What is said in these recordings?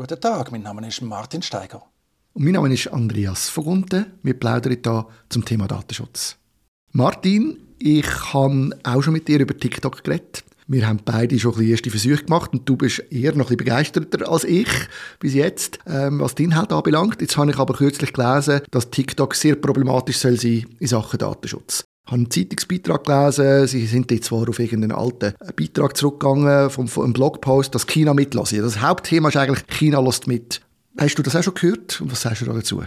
Guten Tag, mein Name ist Martin Steiger. Und mein Name ist Andreas Vogunten. Wir plaudern hier zum Thema Datenschutz. Martin, ich habe auch schon mit dir über TikTok geredet. Wir haben beide schon ein erste Versuche gemacht und du bist eher noch ein begeisterter als ich bis jetzt, ähm, was den Inhalt anbelangt. Jetzt habe ich aber kürzlich gelesen, dass TikTok sehr problematisch soll sein in Sachen Datenschutz. Ich habe einen Zeitungsbeitrag gelesen, sie sind jetzt zwar auf irgendeinen alten Beitrag zurückgegangen, vom, vom Blogpost, dass China mitlässt. Das Hauptthema ist eigentlich, China lässt mit. Hast du das auch schon gehört und was sagst du dazu?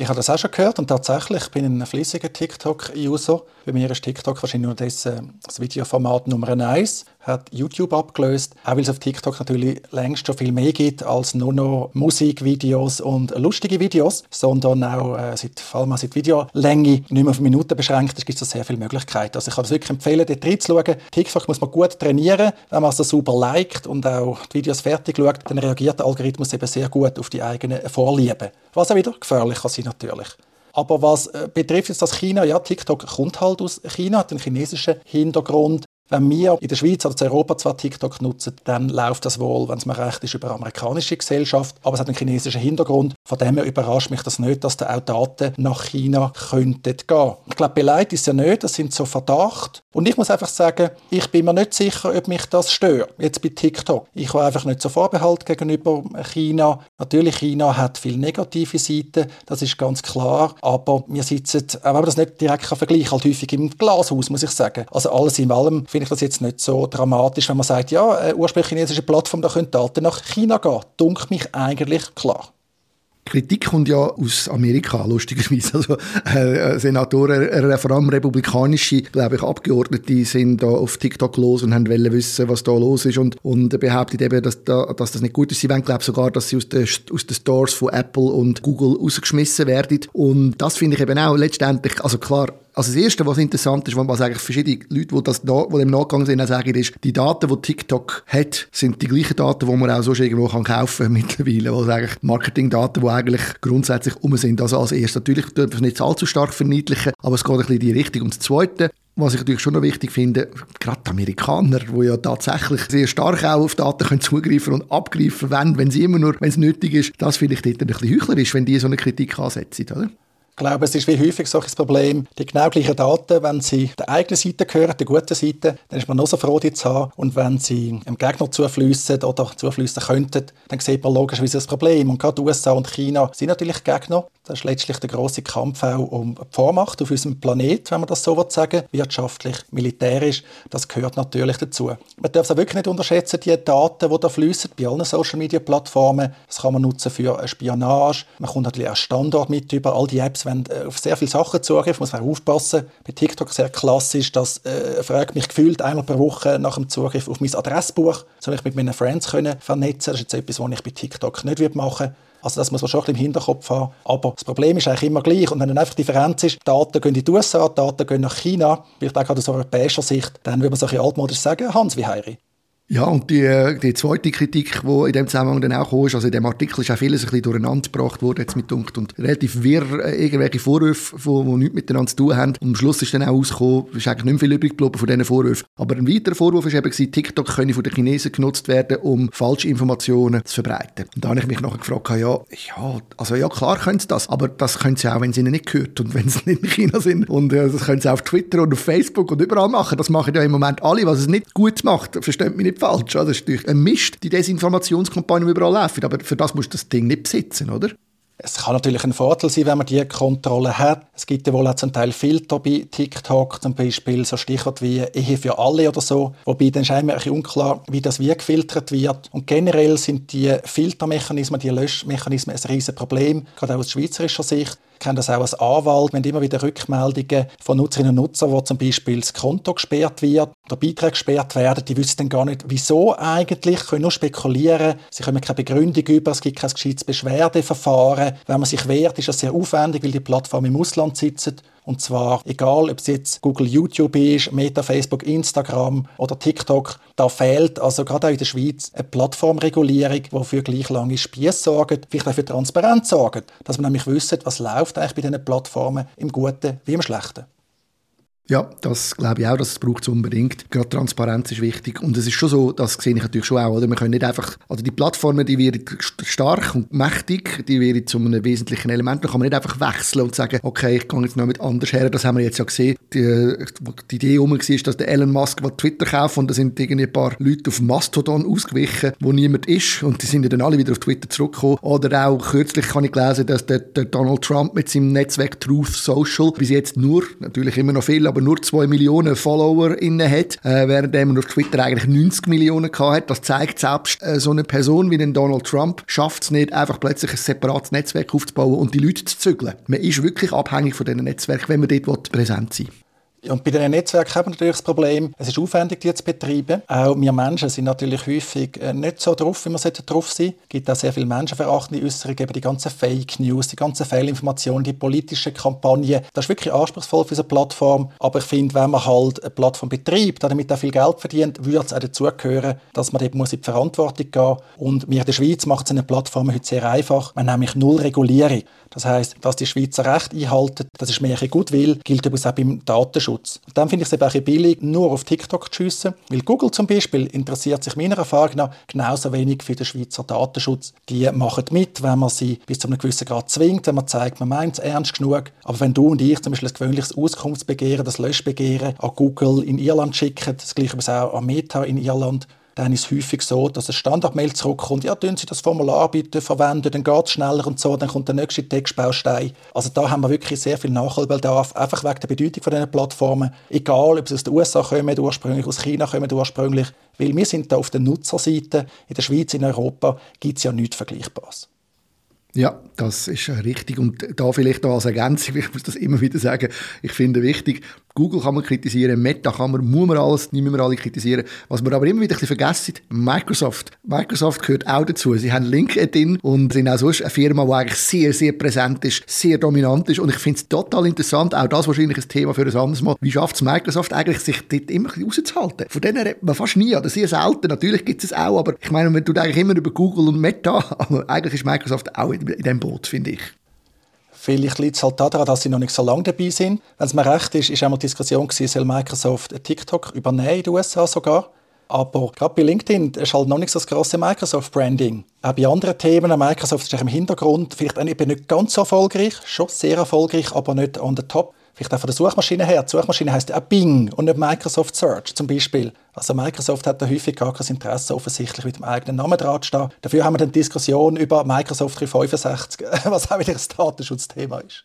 Ich habe das auch schon gehört und tatsächlich bin ich ein fließiger TikTok-User. Bei mir ist TikTok wahrscheinlich nur das, äh, das Videoformat Nummer eins hat YouTube abgelöst, auch weil es auf TikTok natürlich längst schon viel mehr gibt als nur noch Musikvideos und lustige Videos, sondern auch, äh, seit, vor allem seit Videolänge nicht mehr auf Minuten beschränkt ist, gibt es sehr viele Möglichkeiten. Also ich kann es wirklich empfehlen, dort reinzuschauen. TikTok muss man gut trainieren, wenn man es so super liked und auch die Videos fertig schaut, dann reagiert der Algorithmus eben sehr gut auf die eigenen Vorlieben. Was auch wieder gefährlich kann sein natürlich. Aber was äh, betrifft jetzt das China, ja, TikTok kommt halt aus China, hat einen chinesischen Hintergrund. Wenn wir in der Schweiz oder in Europa zwar TikTok nutzen, dann läuft das wohl, wenn es mir recht ist, über amerikanische Gesellschaft, aber es hat einen chinesischen Hintergrund. Von dem her überrascht mich das nicht, dass da auch Daten nach China könnten gehen. Ich glaube, beleidigt ist ja nicht, das sind so Verdacht. Und ich muss einfach sagen, ich bin mir nicht sicher, ob mich das stört, jetzt bei TikTok. Ich habe einfach nicht so Vorbehalt gegenüber China. Natürlich, China hat viele negative Seiten, das ist ganz klar, aber wir sitzen, auch wenn man das nicht direkt vergleichen kann, halt häufig im Glashaus, muss ich sagen. Also alles in allem finde ich das jetzt nicht so dramatisch, wenn man sagt, ja, eine ursprünglich chinesische Plattform, da können Daten nach China gehen. Dunkt mich eigentlich klar. Kritik kommt ja aus Amerika, lustigerweise. Also, äh, Senatoren, äh, vor allem republikanische, glaube ich, Abgeordnete sind da auf TikTok los und wollen wissen, was da los ist und, und behauptet eben, dass, da, dass das nicht gut ist. Sie wollen, glaube sogar, dass sie aus den, aus den Stores von Apple und Google rausgeschmissen werden. Und das finde ich eben auch letztendlich, also klar, also das Erste, was interessant ist, was eigentlich verschiedene Leute, die, das, die dem nachgegangen sind, sagen, ist, die Daten, die TikTok hat, sind die gleichen Daten, die man auch sonst irgendwo kann kaufen kann mittlerweile. Also eigentlich Marketingdaten, die eigentlich grundsätzlich um sind. Also als erstes natürlich dürfen wir es nicht allzu stark verniedlichen, aber es geht ein bisschen in die Richtung. Und das Zweite, was ich natürlich schon noch wichtig finde, gerade die Amerikaner, die ja tatsächlich sehr stark auch auf Daten können zugreifen und abgreifen wenn, wenn sie immer nur, wenn es nötig ist, das finde ich dort ein bisschen heuchlerisch, wenn die so eine Kritik ansetzen, oder? Ich glaube, es ist wie häufig so ein Problem, die genau gleichen Daten, wenn sie der eigenen Seite gehören, der guten Seite, dann ist man noch so froh, die zu haben. Und wenn sie dem Gegner zufließen oder zufließen könnten, dann sieht man logischerweise das Problem. Und gerade USA und China sind natürlich Gegner. Das ist letztlich der große Kampf auch um die Vormacht auf unserem Planet, wenn man das so sagen will, wirtschaftlich, militärisch. Das gehört natürlich dazu. Man darf es auch wirklich nicht unterschätzen, die Daten, die da fließen bei allen Social-Media-Plattformen. Das kann man nutzen für Spionage. Man kommt natürlich auch Standort mit über all die Apps, wenn äh, auf sehr viele Sachen Zugriff, muss man aufpassen. Bei TikTok sehr klassisch, das äh, fragt mich gefühlt einmal pro Woche nach dem Zugriff auf mein Adressbuch, soll ich mit meinen Friends können vernetzen. Das ist jetzt etwas, was ich bei TikTok nicht machen würde. Also das muss man schon ein bisschen im Hinterkopf haben. Aber das Problem ist eigentlich immer gleich. Und wenn dann einfach die Differenz ist, Daten gehen in die USA, Daten gehen nach China, vielleicht auch aus europäischer Sicht, dann würde man so ein bisschen altmodisch sagen, Hans wie Heiri. Ja, und die, äh, die zweite Kritik, die in dem Zusammenhang dann auch kam, ist, also in dem Artikel ist auch vieles ein bisschen durcheinander gebracht worden, jetzt mit Dunkt, und relativ wirr, äh, irgendwelche Vorwürfe, die, nichts miteinander zu tun haben. Und am Schluss ist dann auch rausgekommen, ist eigentlich nicht mehr viel übrig geblieben von diesen Vorwürfen. Aber ein weiterer Vorwurf war eben, TikTok könne von den Chinesen genutzt werden, um falsche Informationen zu verbreiten. Und da habe ich mich nachher gefragt, ja, ja, also ja, klar können sie das, aber das können sie auch, wenn sie ihnen nicht gehört und wenn sie nicht in China sind. Und äh, das können sie auch auf Twitter und auf Facebook und überall machen. Das machen ja im Moment alle, was es nicht gut macht. Versteht mich nicht falsch. Das ist natürlich ein Mist, die Desinformationskampagne, die überall laufen. Aber für das musst du das Ding nicht besitzen, oder? Es kann natürlich ein Vorteil sein, wenn man diese Kontrolle hat. Es gibt ja wohl auch zum Teil Filter bei TikTok, zum Beispiel so Stichwort wie Ehe für alle oder so. Wobei dann scheinbar ein unklar, wie das wie gefiltert wird. Und generell sind die Filtermechanismen, die Löschmechanismen ein riesen Problem, gerade auch aus schweizerischer Sicht kenne das auch als Anwalt. Wir haben immer wieder Rückmeldungen von Nutzerinnen und Nutzern, wo zum Beispiel das Konto gesperrt wird oder Beiträge gesperrt werden. Die wissen dann gar nicht, wieso eigentlich, können nur spekulieren. Sie können keine Begründung über, es gibt kein gescheites Beschwerdeverfahren. Wenn man sich wehrt, ist das sehr aufwendig, weil die Plattform im Ausland sitzen. Und zwar egal, ob es jetzt Google, YouTube ist, Meta, Facebook, Instagram oder TikTok, da fehlt also gerade auch in der Schweiz eine Plattformregulierung, die für gleich lange Spiesse sorgt, vielleicht auch für Transparenz sorgt, dass man nämlich wissen, was läuft eigentlich bei diesen Plattformen im Guten wie im Schlechten. Ja, das glaube ich auch, das braucht es unbedingt. Gerade Transparenz ist wichtig und es ist schon so, das sehe ich natürlich schon auch, oder? Wir können nicht einfach, also die Plattformen, die werden stark und mächtig, die werden zu einem wesentlichen Element, da kann man nicht einfach wechseln und sagen, okay, ich gehe jetzt noch mit anders her, das haben wir jetzt ja gesehen. Die, die Idee um war, dass der Elon Musk Twitter kauft und da sind irgendwie ein paar Leute auf Mastodon ausgewichen, wo niemand ist und die sind dann alle wieder auf Twitter zurückgekommen. Oder auch kürzlich habe ich gelesen, dass der, der Donald Trump mit seinem Netzwerk Truth Social bis jetzt nur, natürlich immer noch viel, aber aber nur 2 Millionen Follower inne hat, äh, während er auf Twitter eigentlich 90 Millionen hat. Das zeigt selbst äh, so eine Person wie den Donald Trump schafft es nicht, einfach plötzlich ein separates Netzwerk aufzubauen und die Leute zu zügeln. Man ist wirklich abhängig von diesen Netzwerken, wenn man dort präsent sein will. Und bei diesen Netzwerken haben wir natürlich das Problem, es ist aufwendig, die zu betreiben. Auch wir Menschen sind natürlich häufig äh, nicht so drauf, wie wir drauf sein Es gibt auch sehr viele menschenverachtende Äußerungen, eben die ganzen Fake News, die ganzen Fehlinformationen, die politischen Kampagnen. Das ist wirklich anspruchsvoll für so eine Plattform. Aber ich finde, wenn man halt eine Plattform betreibt, damit auch viel Geld verdient, würde es auch dazugehören, dass man muss in die Verantwortung gehen muss. Und wir in der Schweiz macht es eine Plattform heute sehr einfach. Man nämlich null Regulierung. Das heißt, dass die Schweizer Recht einhalten, das ist mehr ein Gutwill, gilt übrigens auch beim Datenschutz. Und dann finde ich es eben auch billig, nur auf TikTok zu schiessen, weil Google zum Beispiel interessiert sich meiner Erfahrung nach genauso wenig für den Schweizer Datenschutz. Die machen mit, wenn man sie bis zu einem gewissen Grad zwingt, wenn man zeigt, man meint es ernst genug. Aber wenn du und ich zum Beispiel ein gewöhnliches Auskunftsbegehren, das Löschbegehren an Google in Irland schicken, das gleiche auch an Meta in Irland, dann ist es häufig so, dass ein Standardmail zurückkommt, ja, tun Sie das Formular bitte verwenden, dann geht es schneller und so, dann kommt der nächste Textbaustein. Also da haben wir wirklich sehr viel Nachholbedarf, einfach wegen der Bedeutung von diesen Plattformen, egal ob sie aus den USA kommen ursprünglich, aus China kommen ursprünglich, weil wir sind da auf der Nutzerseite, in der Schweiz, in Europa gibt es ja nichts Vergleichbares. Ja, das ist richtig. Und da vielleicht als Ergänzung, ich muss das immer wieder sagen, ich finde wichtig, Google kann man kritisieren, Meta kann man, muss man alles, nicht mehr alle kritisieren. Was wir aber immer wieder ein bisschen vergessen, Microsoft. Microsoft gehört auch dazu. Sie haben LinkedIn und sind auch sonst eine Firma, die eigentlich sehr, sehr präsent ist, sehr dominant ist. Und ich finde es total interessant, auch das wahrscheinlich ein Thema für ein anderes Mal. Wie schafft es Microsoft eigentlich, sich dort immer ein bisschen rauszuhalten? Von denen redet man fast nie, oder sehr selten. Natürlich gibt es es auch, aber ich meine, man tut eigentlich immer über Google und Meta, aber eigentlich ist Microsoft auch in, in dem Boot, finde ich. Vielleicht liegt es halt daran, dass sie noch nicht so lange dabei sind. Wenn es mir recht ist, ist einmal die Diskussion gewesen, soll Microsoft TikTok übernehmen in den USA sogar. Aber gerade bei LinkedIn ist halt noch nicht so das grosse Microsoft-Branding. Auch bei anderen Themen, Microsoft ist im Hintergrund vielleicht auch nicht ganz so erfolgreich, schon sehr erfolgreich, aber nicht on the top. Vielleicht auch von der Suchmaschine her. Die Suchmaschine heißt auch Bing und nicht Microsoft Search zum Beispiel. Also Microsoft hat da häufig gar kein Interesse, offensichtlich mit dem eigenen Namen dran zu stehen. Dafür haben wir dann Diskussion über Microsoft 365, was auch wieder ein Datenschutzthema ist.